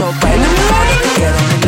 So prendeme la que quiero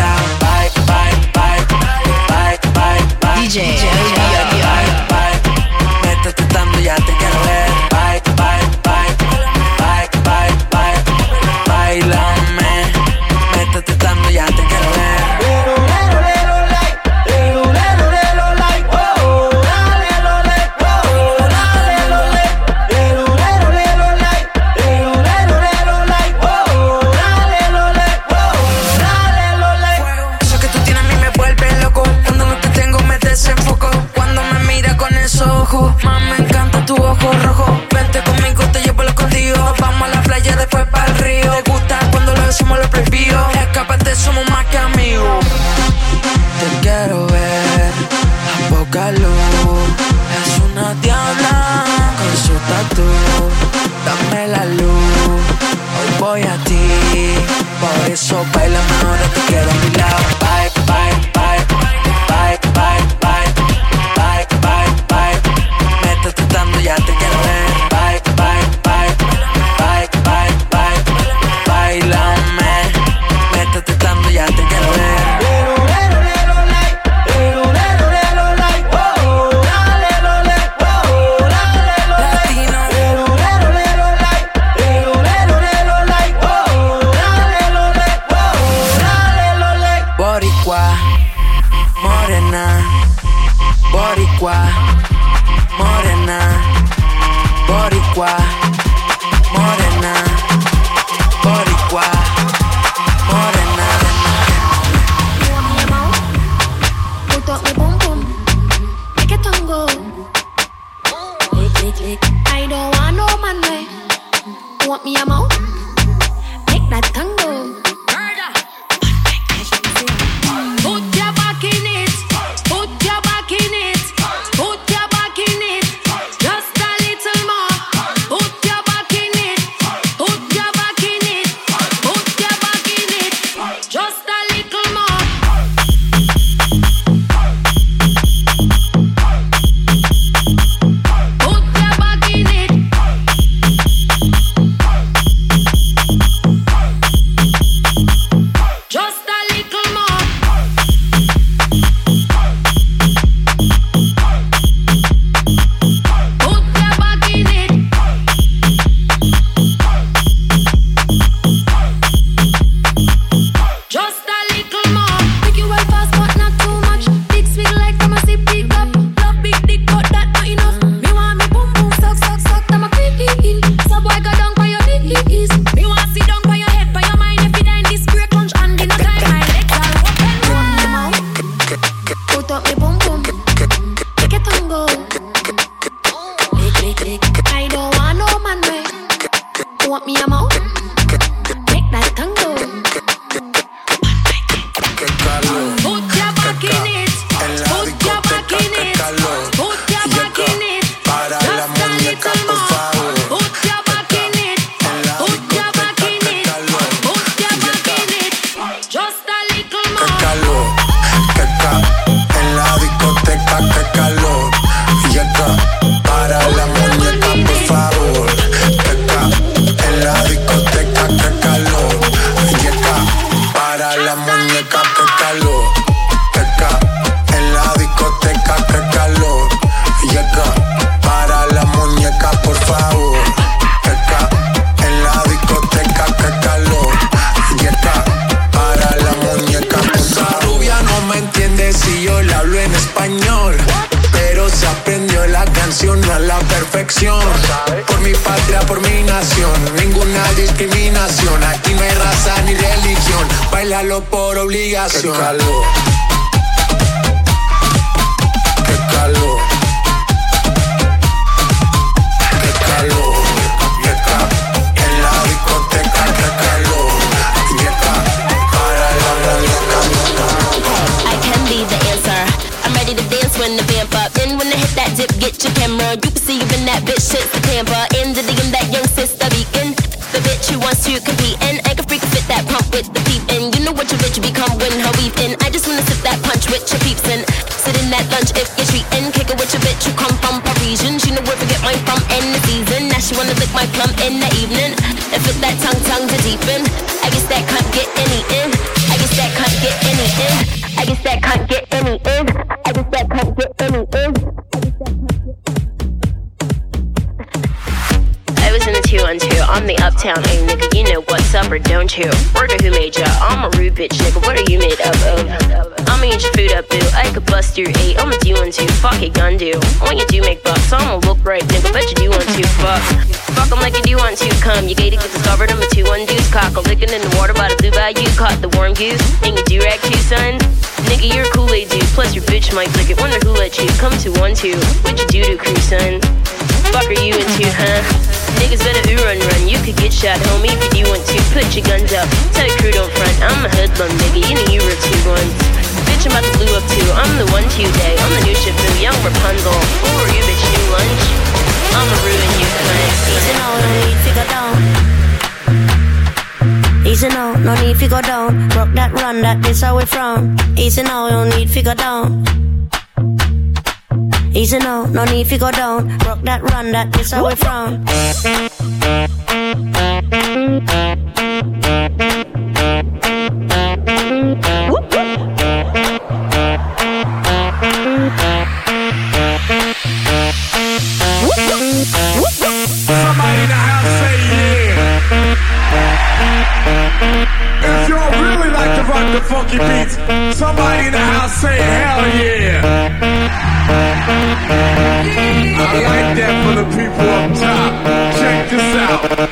when the vamp up. Then when I hit that dip, get your camera. You can see in that bitch, shit, the camper. In the DM, that young sister beacon. The bitch who wants to compete and I can freak fit that pump with the peep in. You know what your bitch become when her weave in. I just wanna sip that punch with your peeps in. Sit in that lunch if you're treating. Kick it with your bitch who come from Parisian. She know where to get mine from in the season. Now she wanna lick my plum in the evening. And fit that tongue tongue to deepen. Uptown A nigga. You know what's up or don't you? Word who made ya? I'm a rude bitch nigga. What are you made up of? I'ma eat your food up, boo. I could bust your eight. I'ma do one two. Fuck it, gun do. When you do make bucks, I'ma look right, nigga. Bet you do want to. Fuck. Fuck 'em like you do want to. Come, you gated, get discovered. I'm a two one deuce. Cock a licking in the water by the blue bayou. Caught the warm goose. And you do rag too, son. Nigga, you're a Kool-Aid dude. Plus your bitch might lick it. Wonder who let you come to one two. What you do to crew, son? Fuck are you into, huh? Niggas better ooh run run. You could get shot, homie, if you want to. Put your guns up. Tell your crew don't front. I'm a hoodlum, nigga. You know you were two ones. Bitch, I'm about to blue up too. I'm the one two day. I'm the new ship young Rapunzel. Who are you, bitch? New lunch. I'ma ruin you, cunt. Easy now, no need to go down. Easy now, no need to go down. Rock that run, that this how we from. Easy now, no need to go down. Easy now, no need to go down. Rock that run, that this how we from. Somebody in the house say yeah. If y'all really like to rock the funky beats, somebody in the house say hell yeah. I like that for the people up top. Check this out.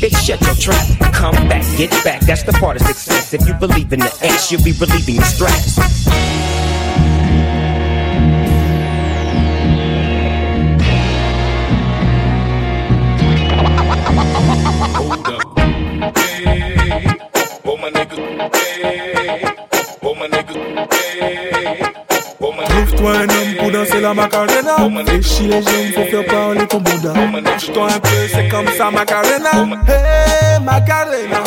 bitch, shut your trap. Come back, get back, that's the part of success. If you believe in the ass, you'll be relieving the stress. Trouve-toi danser la macarena. Fléchis les jambes, faut faire parler ton bouddha. Bouge-toi un peu, c'est comme ça, macarena. Hey, macarena.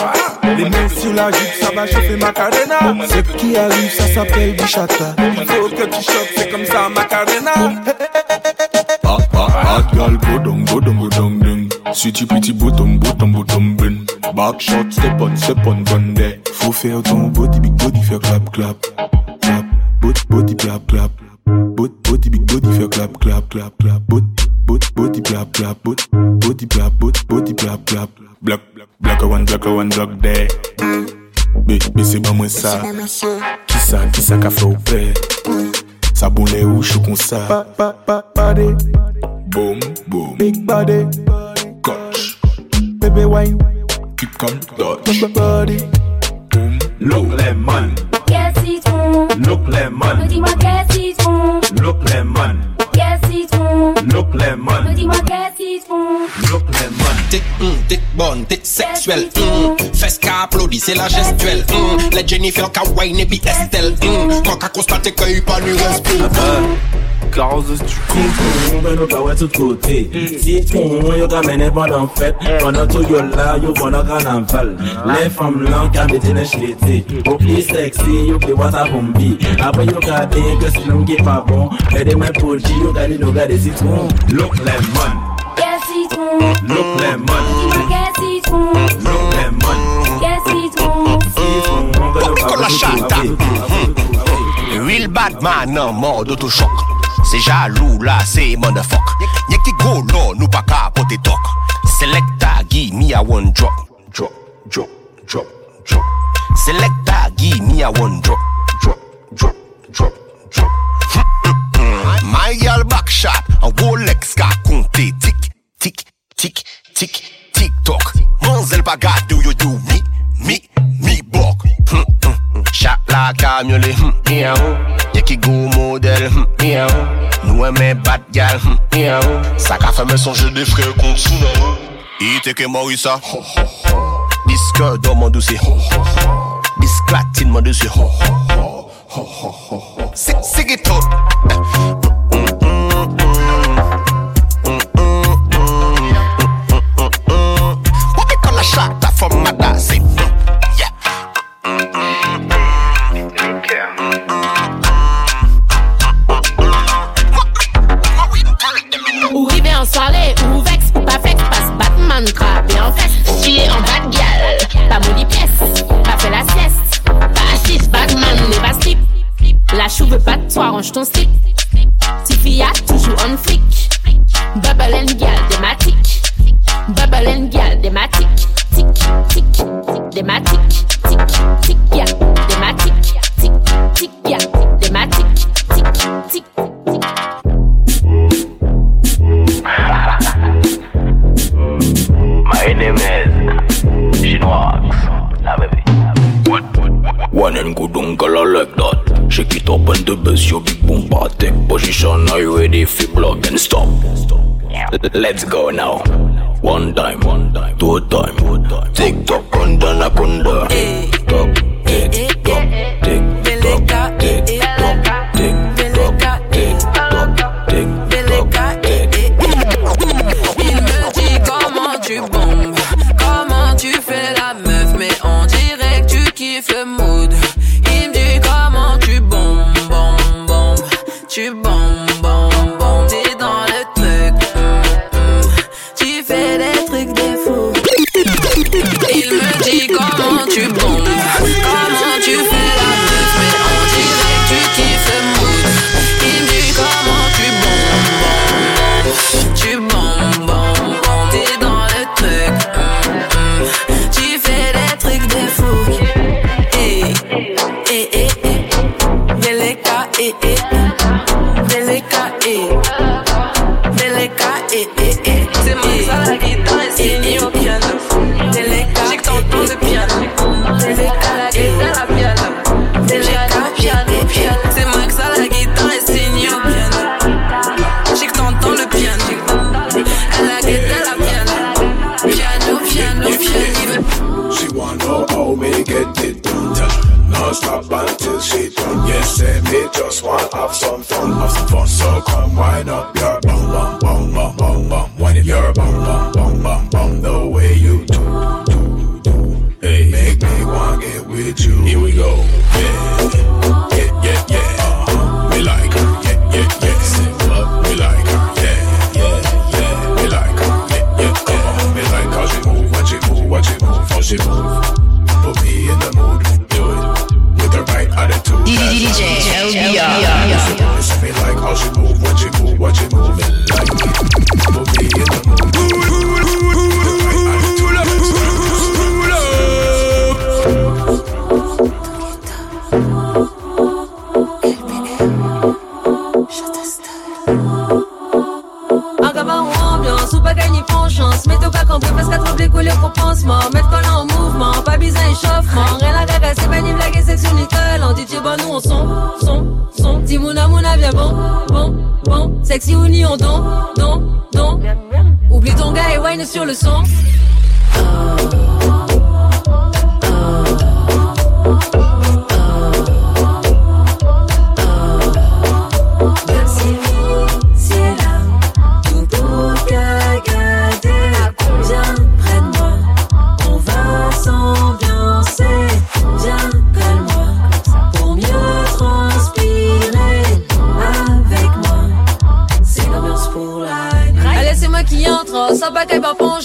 Les mains sur la jupe, ça va chauffer macarena. Ce qui arrive, ça s'appelle du chata. Il faut que tu choques, c'est comme ça, macarena. Ah, ah, hot girl, go down, go down, go down, ding. Sweetie pretty bottom, bottom, bottom, bin. Back shot, step on, step on, there. Faut faire ton body, big body, faire clap, clap. Clap, body, body, clap, clap. Bot, body big body fè clap clap clap clap. Bot, bot, body clap clap Bot, body clap, bot, body clap clap. Blok, blok a wan, blok a wan, blok de Be, be se ba mwen sa. Ki sa, ki sa ka fè ou pre Sa bon le ou chou kon sa? Pa, pa, pa, body Boom, boom. Big body Koch Bebe wine. Keep calm, dodge Body Boom, low lemon look lemon, dis-moi citron look lemon, qu'est-ce qu'ils font Look lemon. Dis-moi qu'est-ce qu'ils font Look lemon. T'es hum, t'es bonne, t'es sexuelle. C'est la gestuelle. Hum, les Jennifer Kawaii et puis Estelle. Hum, quand qu'a constaté qu'il n'y a pas de respect. Carrosse de tu coups. Ben nous pas ouais tout côté. Hum. Si tu yo t'amène pendant la fête. Pendant tout yo là, il y a yo pendant carnaval. Ah. Les femmes là, qu'à mettre les chétés. Hum. Au plus sexy, yo plus what a bombi. Après yo qu'à dire que si l'on qui pas bon, aidez-moi pour dire. yo gani nou gade sitron Look lemon Gè sitron Look lemon Gè sitron Look lemon Gè sitron Sitron Koko la chata Real bad man nan mord otochok Se jalou la se mandafok Nye ki golo nou pa ka potetok Selecta gi mi a one drop Drop, drop, drop, drop Selecta gi mi a one drop Drop, drop, drop My gal back shot, an Rolex ka konte. Tik, tik, tik, tik, tik tok Man zel pa gade ou yo do mi, mi, mi bok. Hmm, hmm, hmm. Shot la kamyole, hm, ye ki go model hm, Nou eme bat gal, hm, sa ka feme sonje de fre kont sou nan Ite ke morisa, diske do man dousi Disklatine man dousi Sik, sik it up Mata, c'est. Ou rivet en soirée, ou vex, ou pas vex. Parce Batman crapé en fait, Chier en bas de gueule. Ta maudit pièce, pas fait la sieste. pas Fascisse, Batman, les bas skip. La chouve veut pas de toi, ton skip. Tifia, toujours en fric. Bubble en gueule, des matiques. Bubble en gueule, des. Thématique. Tic, tic, tic, thématique. Tic, tic, ya, thématique. Tic, tic, ya, thématique. Tic, tic, tic. My name is baby. One and good uncle I like that. Shake it up and the bass, your big boom take position. Are you ready for block and stop? Let's go now. One time, one time, two time, two time. Tick tock, na kunda. Tick tock, comprendre pansement, mettre pas en mouvement, pas besoin échauffement. Rien à c'est pas ni blague et section Nicole. En DJ, bah nous on son, son, son. Dis mouna mouna bien bon, bon, bon. Sexy ou ni on don, don, don. Oublie ton gars et wine sur le son. Merci,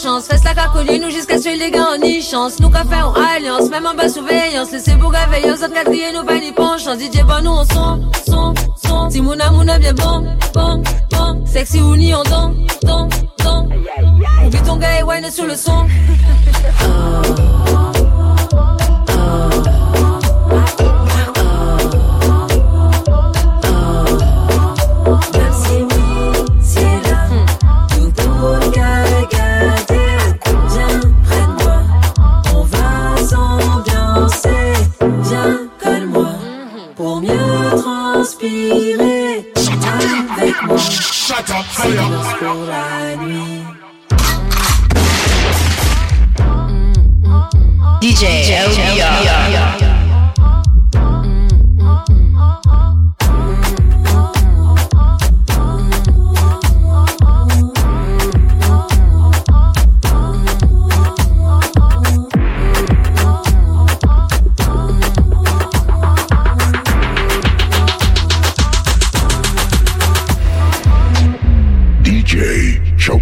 Fais la cacoline nous jusqu'à ce que les gars en y chance. Nous café en alliance, même en bas surveillance. Laissez bouga veilleuse, autres quatrième, nous pas ni penchance. DJ, bon, nous on son, son, son. Si mouna mouna bien bon, bon, bon. Sexy ou ni on don, don, don. Ton gars et wine sur le son. Merci,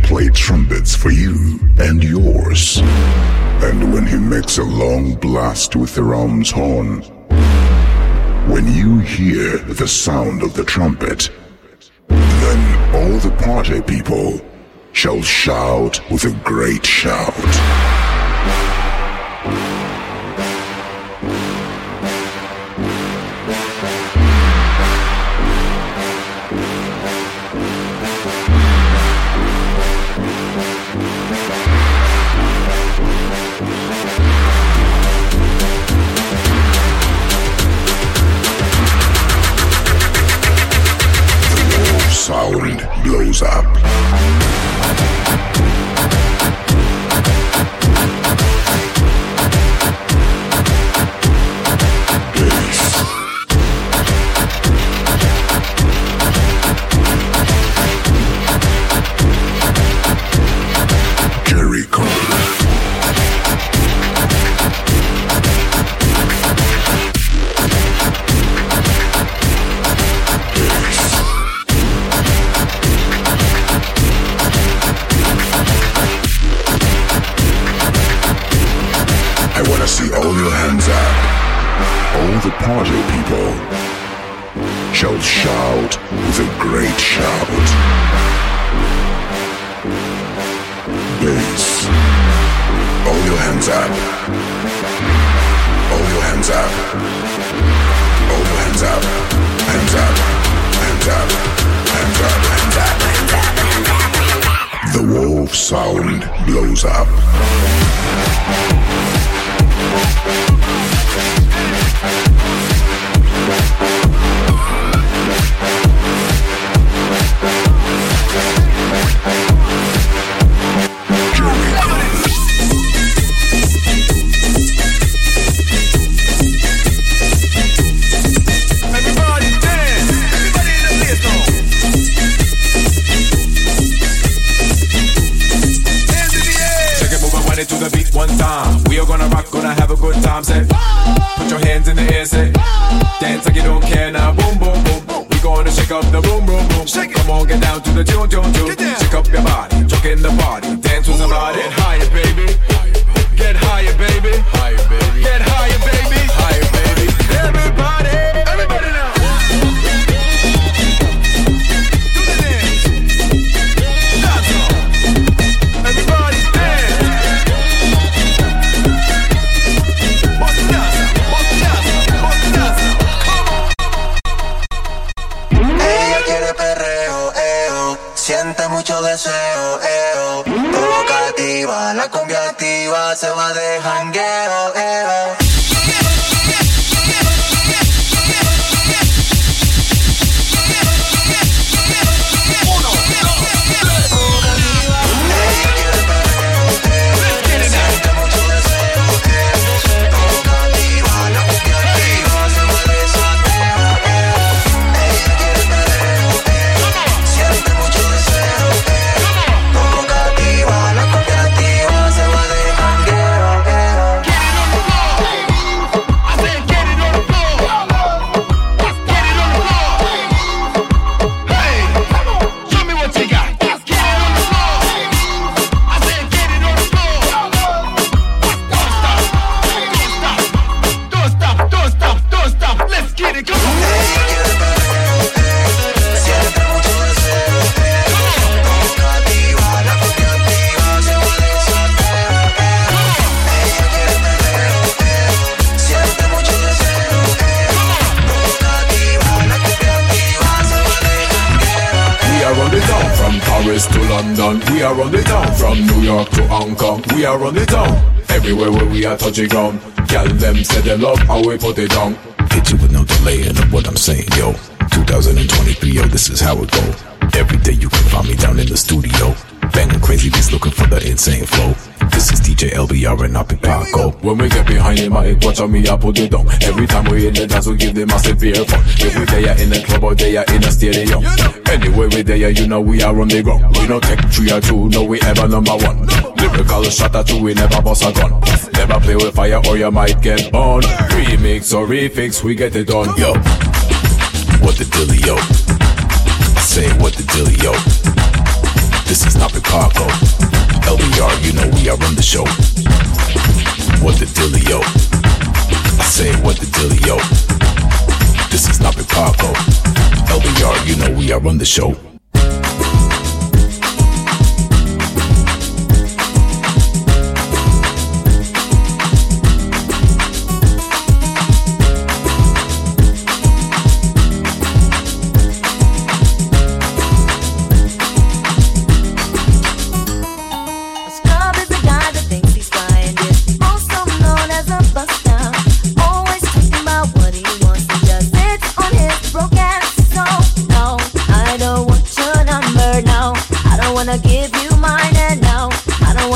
play trumpets for you and yours. And when he makes a long blast with the ram's horn, when you hear the sound of the trumpet, then all the party people shall shout with a great shout. Touch the ground. Gal them say they love how we put it down. Hit you with no delay in what I'm saying, yo. 2023, yo, this is how it go. Every day you can find me down in the studio. Banging crazy beats looking for the insane flow. This is DJ LBR and Napi Paco. When we get behind the mic, watch on me, I put it down. Every time we in the dance, we give them a severe fun. If we there in the club or there in the stadium. Anyway, we there, you know we are on the ground. We don't take three or two, no, we ever number one. Lyrical shot at two, we never bust a gun. Never play with fire or you might get burned. Remix or refix, we get it done. Yo, what the dealio? I say what the dealio? This is not Chicago. LBR, you know we are on the show. What the dealio? I say what the dealio? This is not Chicago. LBR, you know we are on the show.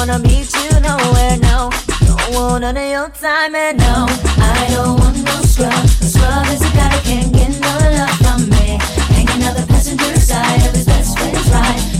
wanna meet you nowhere, no. Don't want none of your time, and no, I don't want no scrub. The scrub is a guy that can't get no love from me. Hanging out the passenger side of his best friend's ride.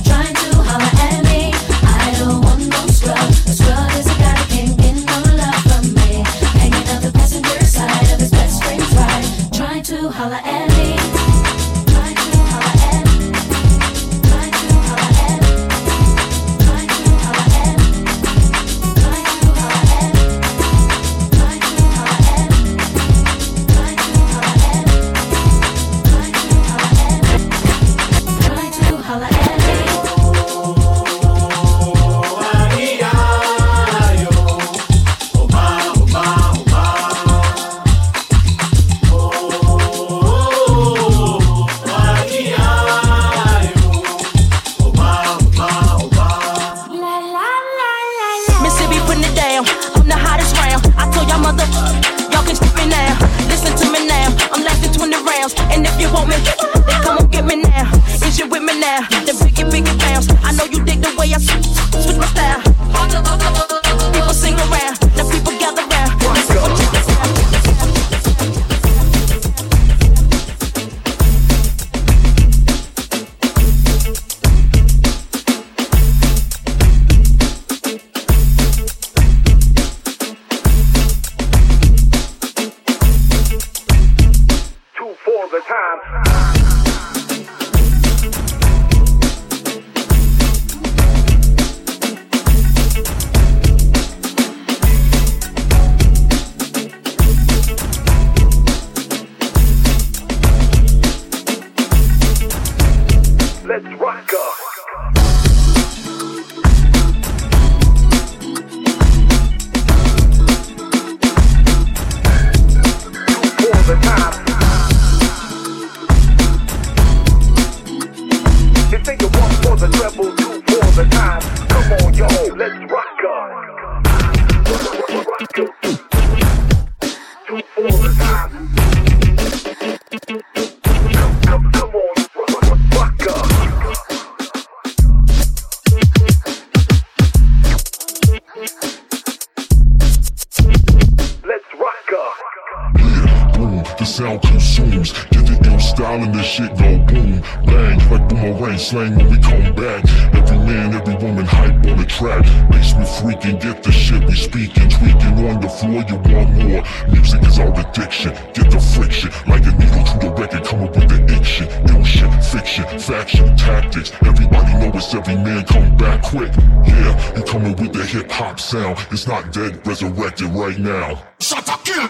Right now. Shut up, kill.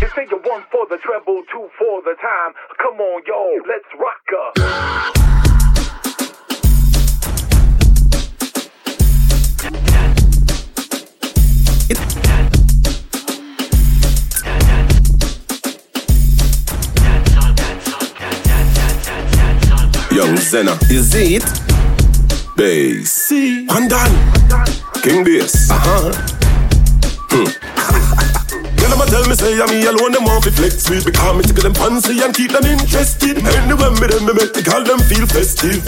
You say you one for the treble, two for the time. Come on, yo, let's rock her. Young Zena, is it? Bass. One done. King Bass. Uh huh. Hmm. Girl, I'ma tell me say I'm me alone, them want to flex with Because me tickle them fancy and keep them interested Anyway, me them, me make the girl them feel festive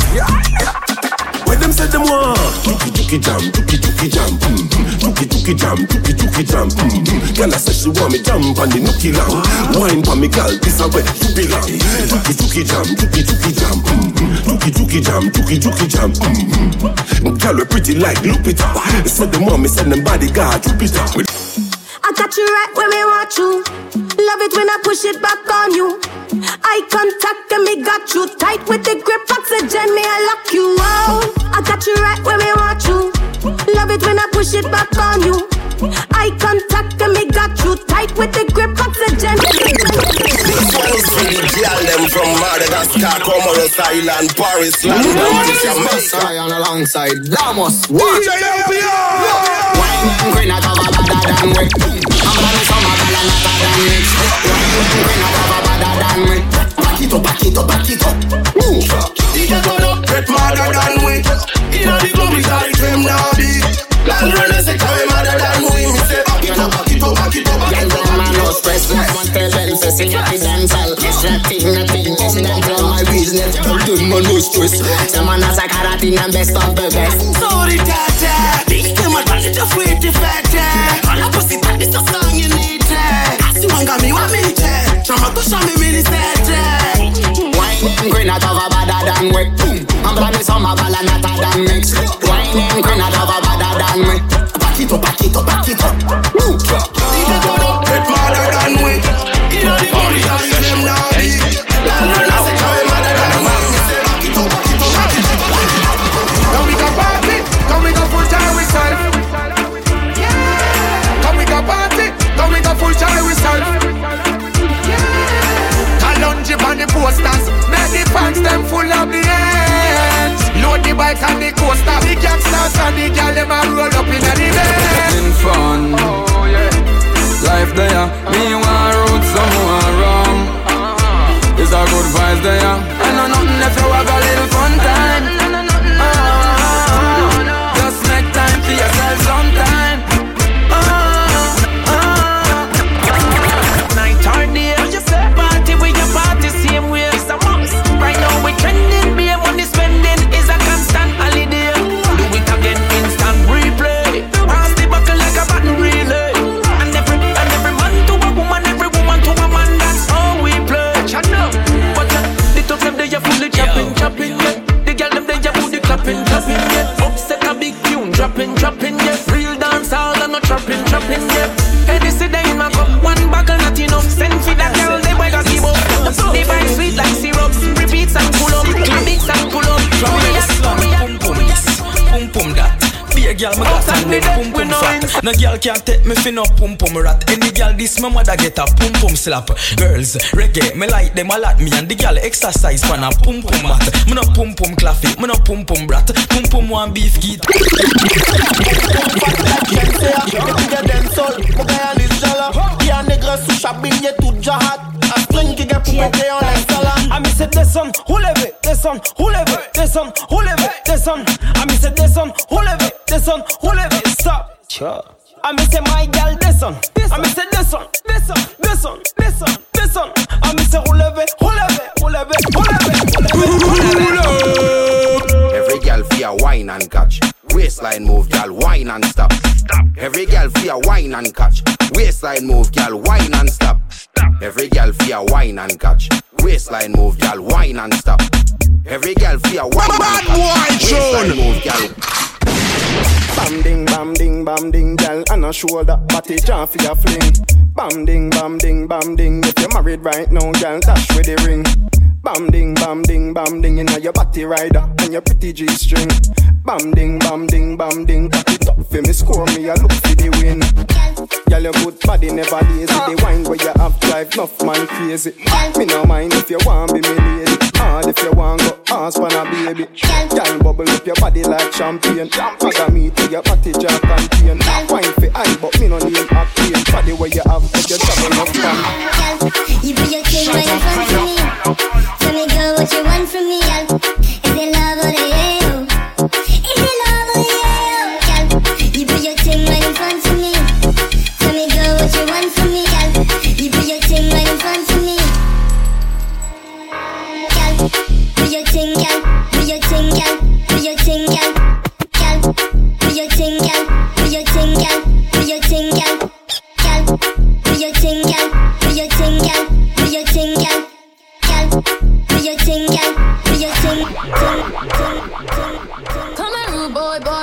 When them say them want Juki juki jam, juki juki jam mm-hmm. Juki juki jam, juki juki jam mm-hmm. Girl, I say she want me jump on the nookie long Wine for me girl, this a where you belong Juki juki jam, juki juki jam mm-hmm. Juki juki jam, juki juki jam mm-hmm. Girl, we pretty like Lupita Said the mommy, send them bodyguard, Jupiter got you right when me want you. Love it when I push it back on you. Eye contact and me got you tight with the grip oxygen. Me I lock you out. I got you right when me want you. Love it when I push it back on you. Eye contact and me got you tight with the grip oxygen. This one's for the girl them from Madagascar, Comoros Island, Paris, London, to Jamaica. on alongside Damos. What? Wine green at over better than we. Of the better than me. Back it up, back it up, back it up. Move. Than we. The club, we we than we. Back it up, back it up, back it up. Man, no stress, the. Nothing, not my business. Man, no stress. A best of the best. Sorry, tata. Big them a wait the fete. All a pussy back, this a song you need. Ask you wanga me, what me te? Chama to show me me Wine green at over better than we. I'm planning some of all and hotter than mix. Wine green at over better than me. Back it up, back it up, back it up. Move. DJ turn up, get madder than we. Inna the club, we got it, them now roll up in the bed. Having fun. Oh, Life there, me girl, me got a name pum pum fat. No girl can't take me fi no pum pum rat. Any girl this my mother get a pum pum slap. Girls reggae, me like them a lot. Me and the girl exercise pan a pum pum mat. Me no pum pum claffy, me no pum pum brat. Pum pum one beef geet. Ami se descend, releve, descend, releve, descend, releve, descend. Ami se descend, releve, descend, releve, stop. Ami se my girl descend, ami se descend, descend, descend, descend, descend. Ami se releve, releve, releve, releve, releve. Every girl feel wine and catch. Waistline move, girl, wine and stop. Stop. Every girl feel wine and catch. Waistline move, girl, wine and stop. Stop. Every girl feel wine and catch. Waistline move, gal, wine and stop. Every girl feel wine and catch. Waistline move, gal. Bam ding, bam ding, bam ding, gal, and a shoulder, body jump for your fling. Bam ding, bam ding, bam ding. If you're married right now, gal, dash with the ring. Bam ding, bam ding, bam ding, you know your body rider and your pretty G string. Bam ding, bam ding, bam ding, cock it up for me, score me, I look for the win. Girl, your good body never lazy. The wine where you have drive, enough man crazy. Me no mind if you want be me lady. Hard if you want go ask for a baby. Girl, bubble up your body like champagne. Maga me to your body jar contain. Wine for eye, but me no need octane. Body where you have, but you travel enough fun. You put your thing right in front of me. Tell me, girl, what you want from me, girl. Is it love or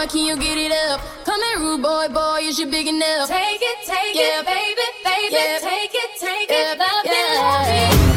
can you get it up? Come here, rude boy, boy, is you big enough? Take it, take Yeah. it, baby, baby, Yeah. take it, take Yeah. it, love Yeah. it, love it.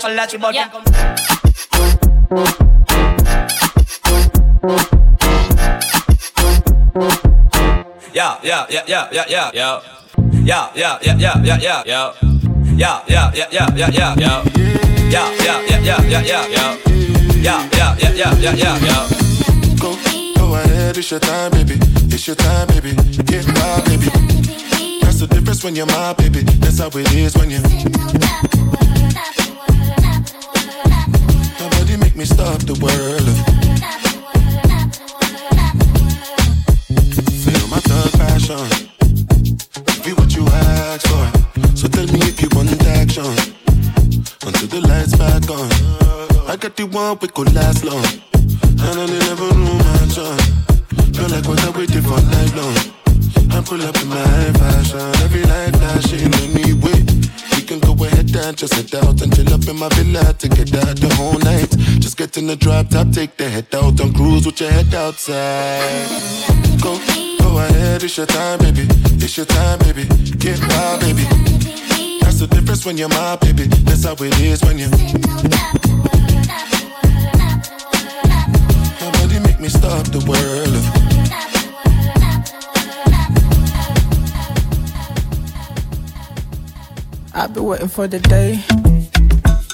Flash, flash, flash, but yeah. Yeah, yeah, yeah, yeah, yeah, yeah, yeah. Yeah, yeah, yeah, yeah, yeah, yeah, yeah. Yeah, yeah, yeah, yeah, yeah, yeah, yeah. Yeah, yeah, yeah, yeah, yeah, yeah, yeah. Yeah, yeah, yeah, yeah, yeah, yeah, yeah. Go, go ahead, it's your time, baby. It's your time, baby. Get my baby. That's the difference when you're my baby. That's how it is when you. Me stop the world. Feel my thug passion. Be what you ask for. So tell me if you want action. Until the lights back on. I got the one we could last long. And I never knew my son. Feel like what I waited for lifelong. I pull up in my fashion. Every light flashing anyway. We can go ahead and just head out and up in my villa to get out the whole night. Just get in the drop top, take the head out and cruise with your head outside. Go, go ahead, it's your time, baby. It's your time, baby. Get wild, baby. That's the difference when you're my baby. That's how it is when you. Nobody make me stop the world. I've been waiting for the day.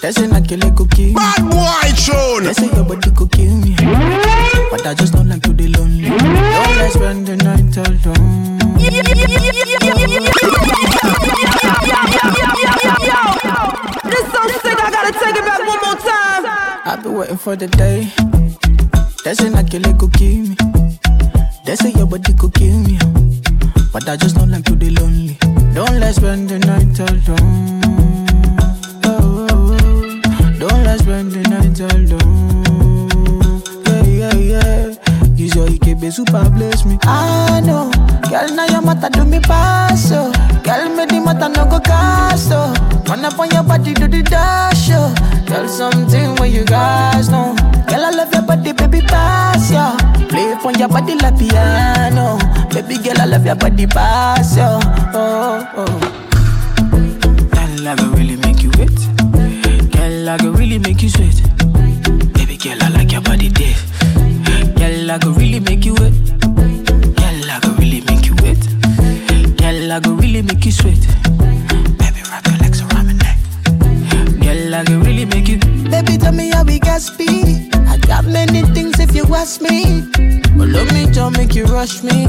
They say not kill it could kill me. Bad boy tune. They say your body could kill me. But I just don't like to be lonely. Don't let's spend the night alone. This song sick, I gotta take it back one more time. I've been waiting for the day. They say not kill it could kill me. They say your body could kill me. But I just don't like to be lonely. Don't let's spend the night alone. Oh, oh, oh. Don't let's spend the night alone. Yeah, yeah, yeah. Use your you super bless me. I know. Girl, now your matter do me pass, oh. Girl, me the matter no go cast, oh. Run up on your body, do the dash, oh. Tell something where you guys know. Girl, I love your body, baby, pass, yeah. Play from your body like piano. Baby girl, I love your body, pass, yeah. Oh, oh. Girl, I go really make you wet. Girl, I go really make you sweat. Baby girl, I like your body, deep. Girl, I go really make you wet. Girl, I go really make you wet. Girl, I go really make you sweat. Baby, wrap your legs around my neck. Girl, I go really make you. Baby, tell me how we got speed. I got many things if you ask me. But let me don't make you rush me.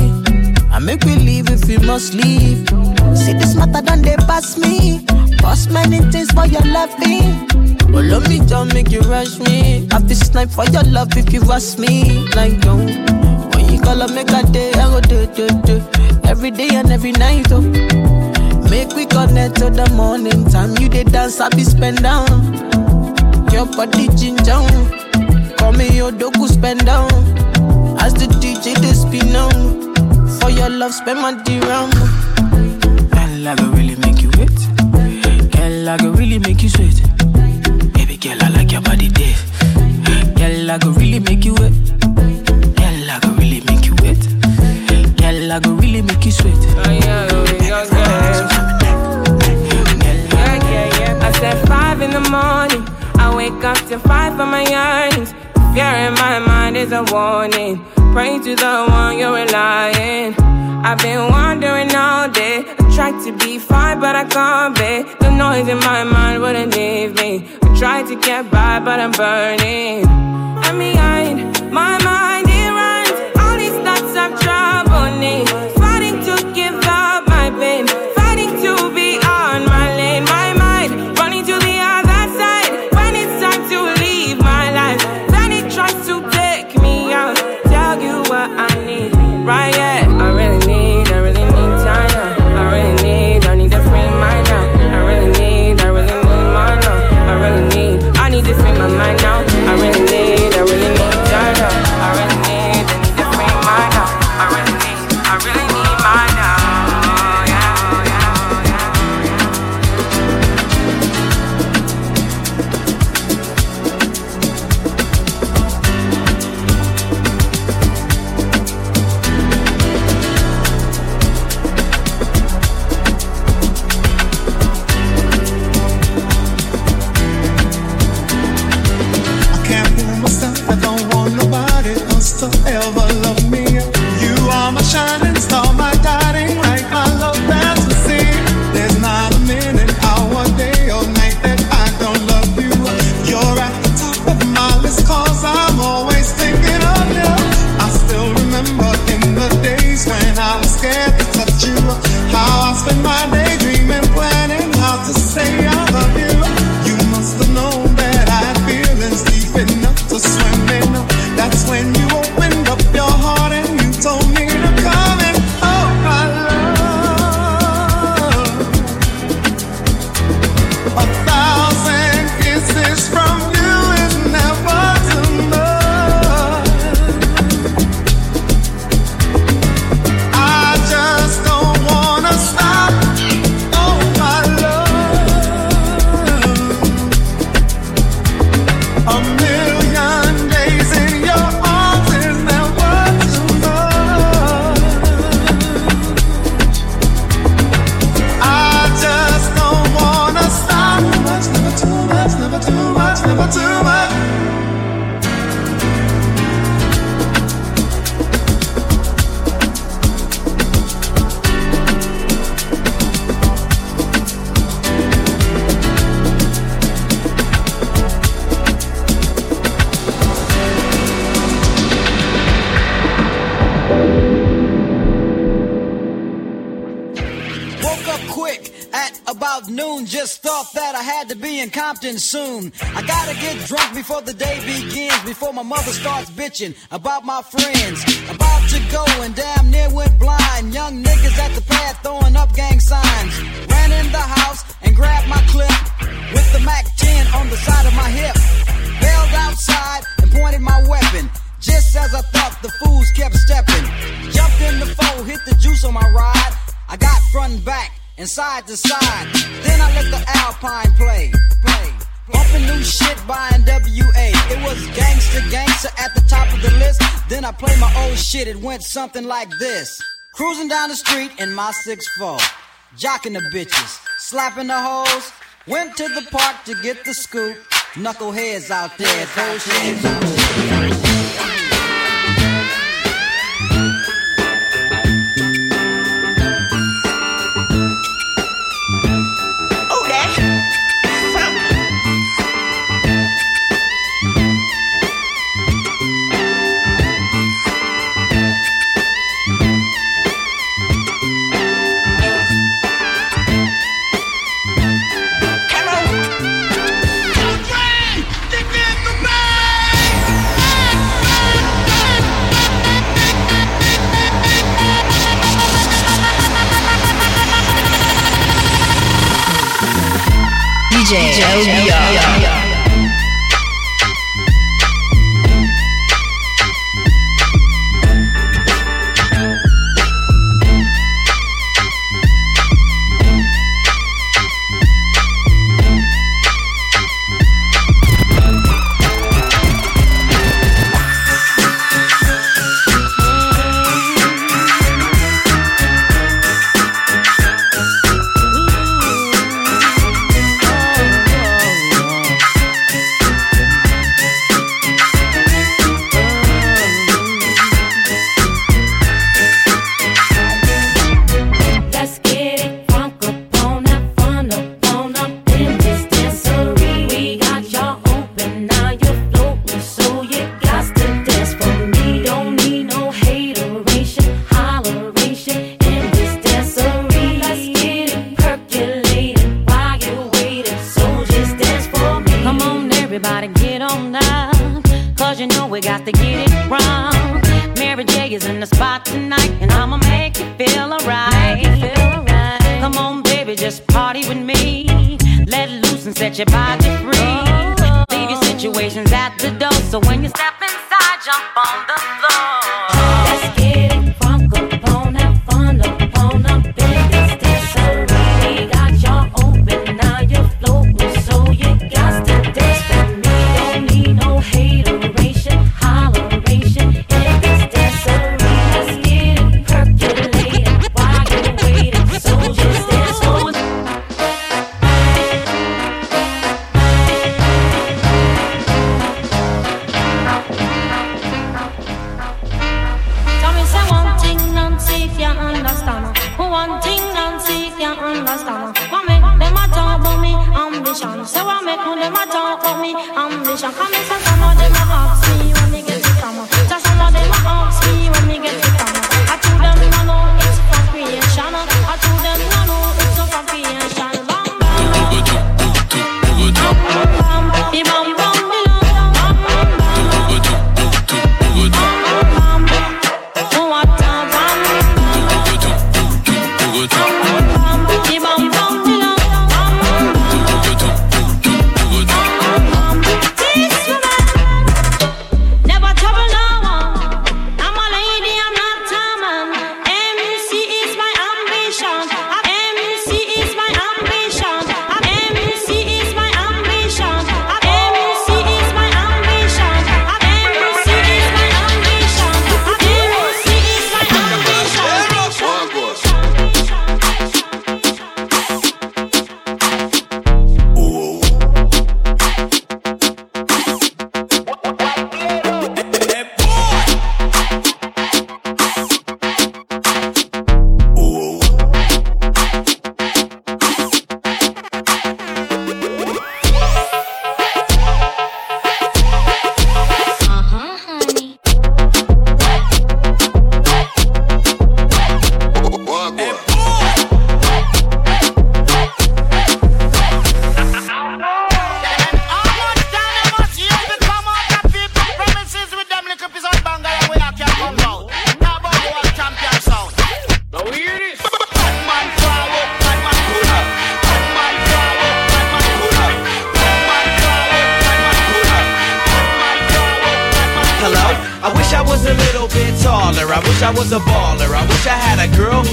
I make we leave if you must leave. See this matter than they pass me. Boss many things for your loving. But let me don't make you rush me. Have this night for your love if you ask me. Like don't. When you call up, make a day, I go do do do. Every day and every night, oh. Make we connect to the morning time. You did dance, I be spend down. Your body ginger. Oh. Call me your doku spend down. As the DJ they spin on. For your love, spend my dirham. Girl, I go really make you wet. Girl, I go really make you sweat. Baby girl, I like your body deep. Girl, I go really make you wet. Girl, I go really make you wet. Girl, I go really make you sweat. Oh, yeah, oh, yeah, yeah, yeah, yeah. I said five in the morning. I wake up to five for my yearnings. Fear in my mind is a warning. Pray to the one you're relying. I've been wandering all day. I tried to be fine, but I can't be. The noise in my mind wouldn't leave me. I tried to get by, but I'm burning. And behind my mind, it runs. All these thoughts of trouble me. thought that I had to be in Compton soon. I gotta get drunk before the day begins, before my mother starts bitching about my friends. About to go and damn near went blind. Young niggas at the pad throwing up gang signs. Ran in the house and grabbed my clip with the MAC 10 on the side of my hip. Bailed outside and pointed my weapon. Just as I thought, the fools kept stepping. Jumped in the foe, hit the juice on my ride. I got front and back and side to side. Then I let the Alpine play, play. Bumping new shit, by NWA. It was gangster, gangster at the top of the list. Then I played my old shit. It went something like this: cruising down the street in my six four, jocking the bitches, slapping the hoes. Went to the park to get the scoop. Knuckleheads out there, those shades. Joe make when them a talk about me. Ambition come and some of them a ask me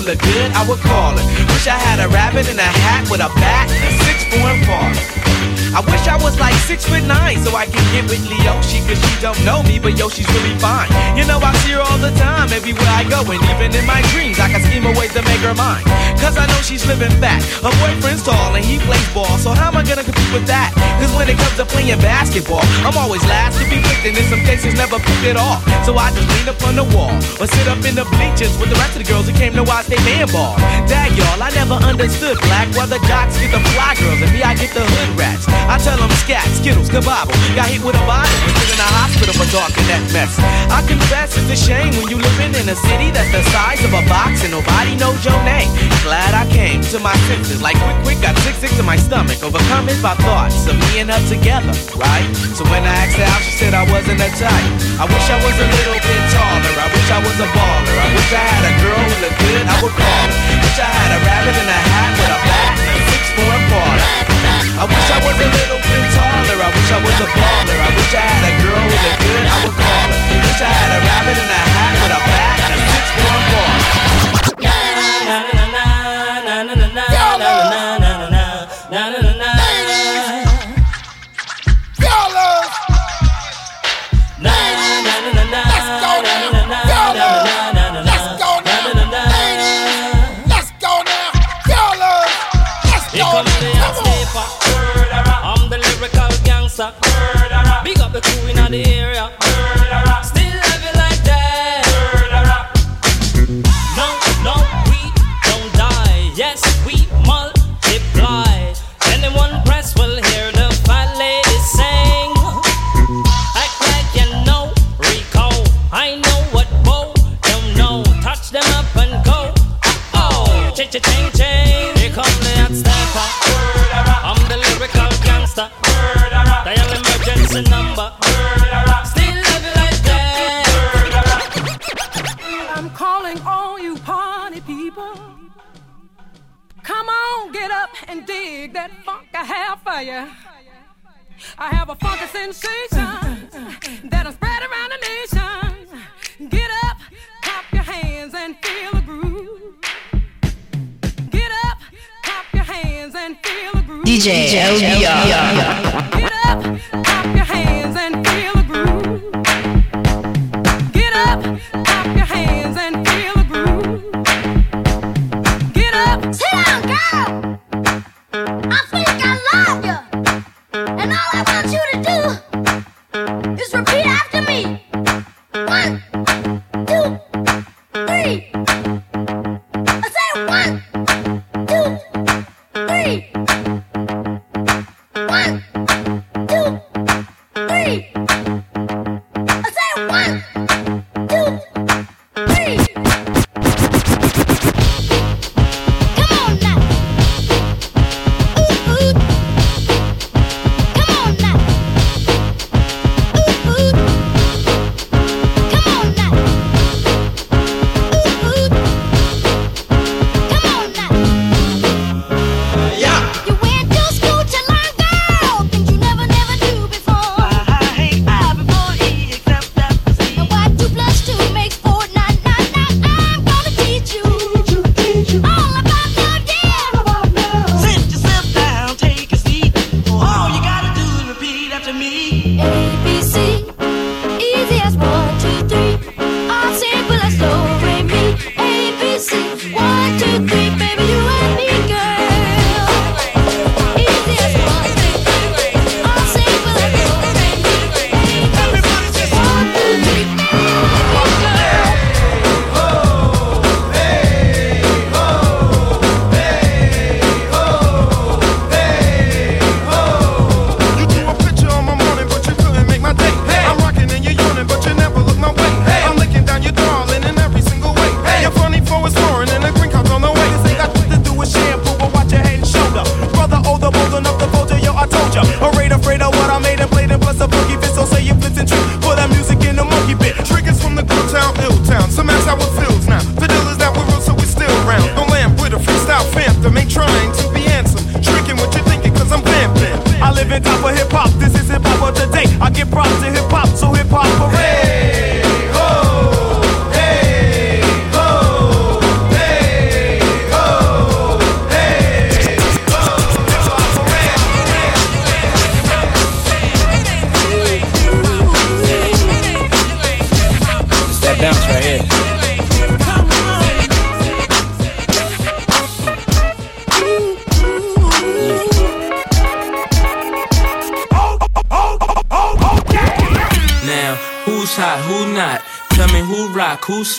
looked good. I would call it. Wish I had a rabbit in a hat with a bat and a six form father. I wish I was like six foot nine so I can get with Leoshi, cause she don't know me, but yo, she's really fine. You know, I see her all the time, everywhere I go, and even in my dreams, I can scheme a way to make her mine. Cause I know she's living fat. Her boyfriend's tall and he plays ball, so how am I gonna compete with that? Cause when it comes to playing basketball, I'm always last to be picked, and in some cases, never picked at all. So I just lean up on the wall, or sit up in the bleachers with the rest of the girls who came to watch they man ball. Dag y'all, I never understood black, why the jocks get the fly girls, and me, I get the hood I tell them scat, skittles, kabobble. Got hit with a bottle, was in the hospital for talking that mess. I confess it's a shame when you living in a city that's the size of a box and nobody knows your name. Glad I came to my senses, like quick, quick, got sick, sick to my stomach. Overcome it by thoughts of me and her together, right? So when I asked her out, she said I wasn't a type. I wish I was a little bit taller. I wish I was a baller. I wish I had a girl who looked good. I would call her. Wish I had a rabbit in a hat with a bat a six four party. I wish I was a little bit taller. I wish I was a baller. I wish I had a girl who looked good. I would call her. Wish I had a rabbit in a hat with a bat and a six four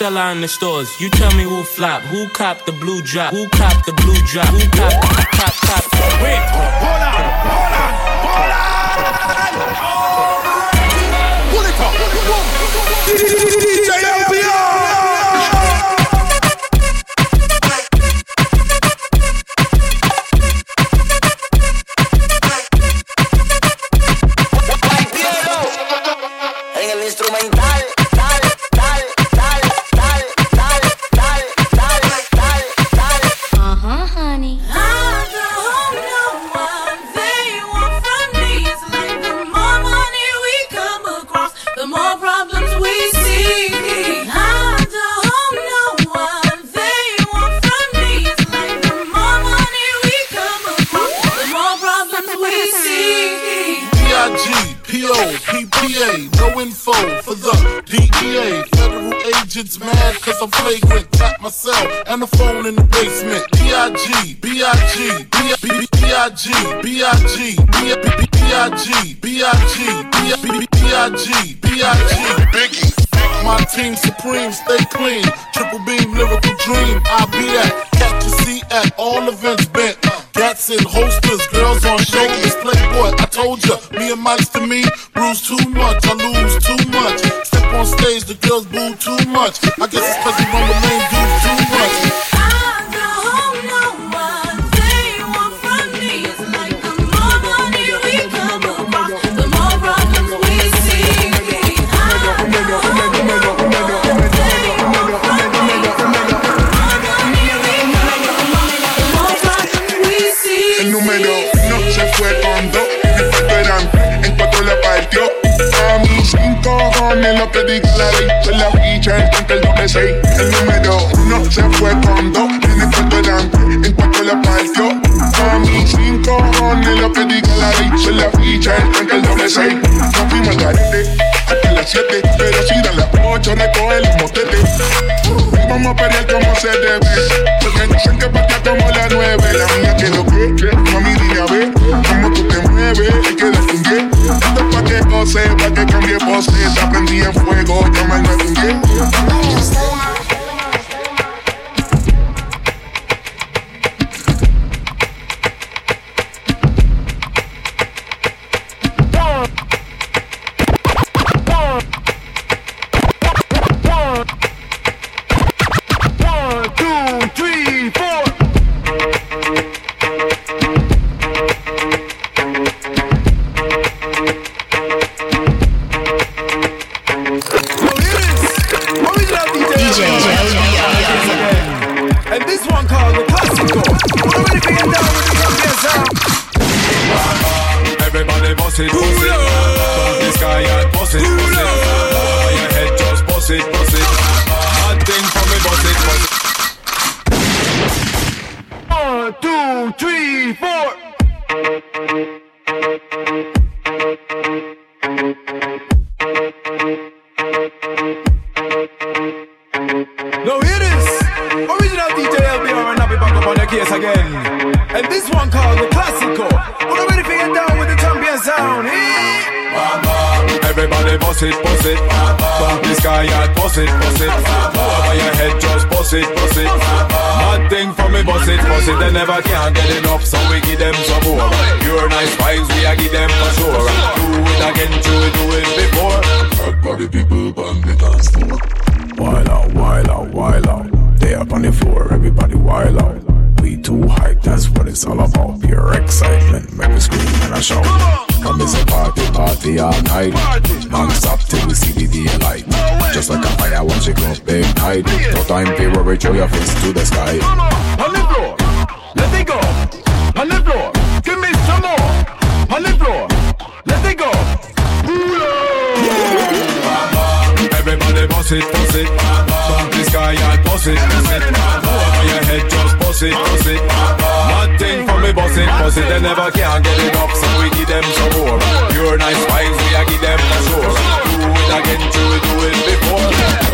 sell out in the stores. You tell me who flop, who cop the blue drop, who cop the blue drop, who cop, cop, cop. 6. Papi Margarete, hasta las 7. Pero si a las 8 recoge los motetes. Vamos a pelear como se debe. Porque no sé que patea como la 9. La mía quedó bien, mami diga ve. Como tú te mueves, hay que darte un. Esto pa' que goce, pa' que cambie pose. Te aprendí en fuego, llama al 9 it's all about. Pure excitement, make me scream and I shout. Come is a party, party all night. Non-stop till we see the daylight. Just like a fire once it goes big night. No time to worry, throw your face to the sky. On the floor, let it go. On the floor, give me some more. On the floor, let it go. Everybody boss it, boss it. From the sky and boss it, boss it. Head, just boss it, boss it. One thing for me, boss it, boss it. They never can get enough, so we give them some more. Pure nice vibes, we a give them for sure. Do it again, do it, do it before.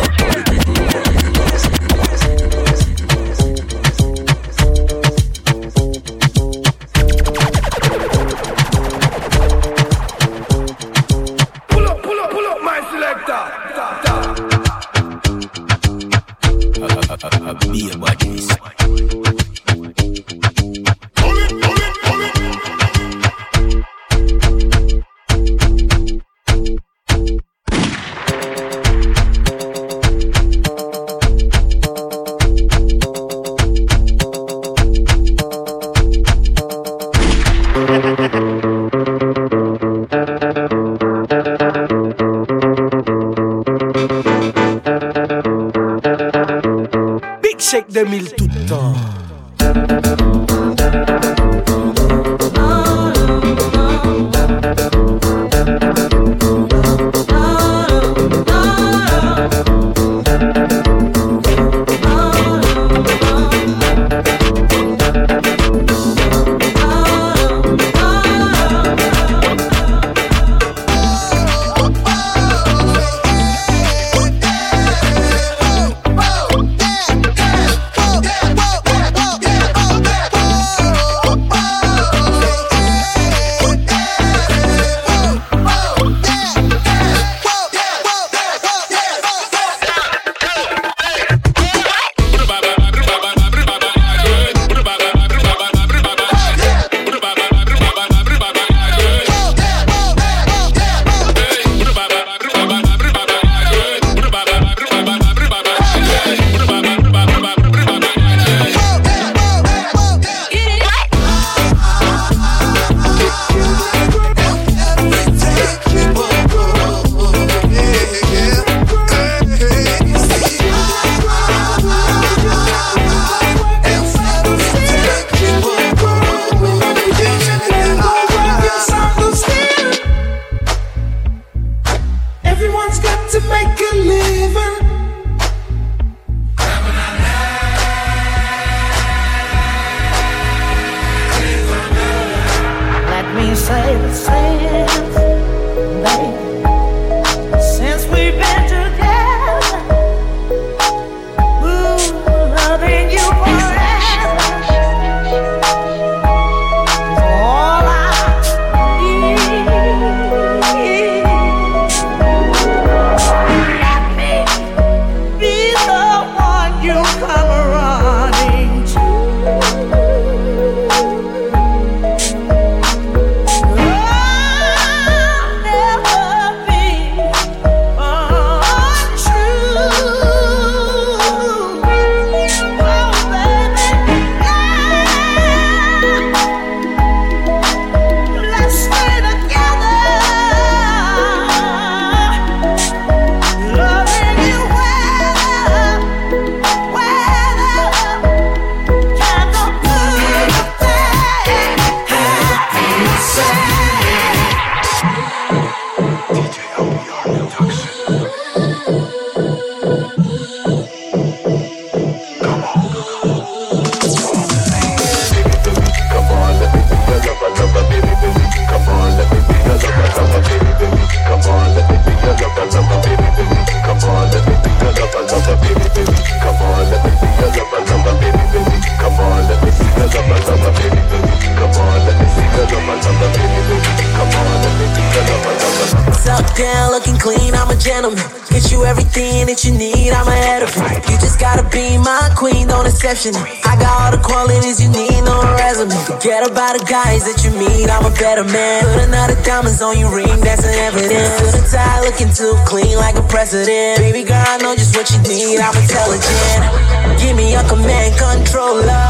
Exception. I got all the qualities you need, no resume. Forget about the guys that you meet, I'm a better man. Put another diamonds on your ring, that's an evidence. And tie, looking too clean like a president. Baby girl, I know just what you need, I'm intelligent. Give me your command controller.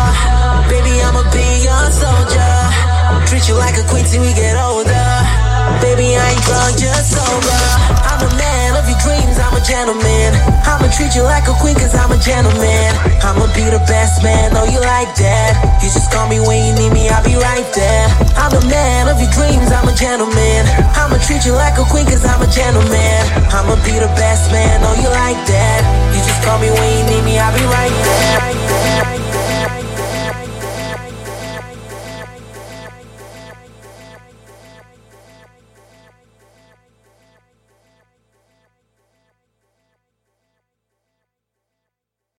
Baby, I'ma be your soldier. Treat you like a queen till we get older. Baby, I ain't drunk, just sober. I'm a man of your dreams, I'm a gentleman. I'ma treat you like a queen, cause I'm a gentleman. I'ma be the best man, know you like that. You just call me when you need me, I'll be right there. I'm a man of your dreams, I'm a gentleman. I'ma treat you like a queen, cause I'm a gentleman. I'ma be the best man, know you like that. You just call me when you need me, I'll be right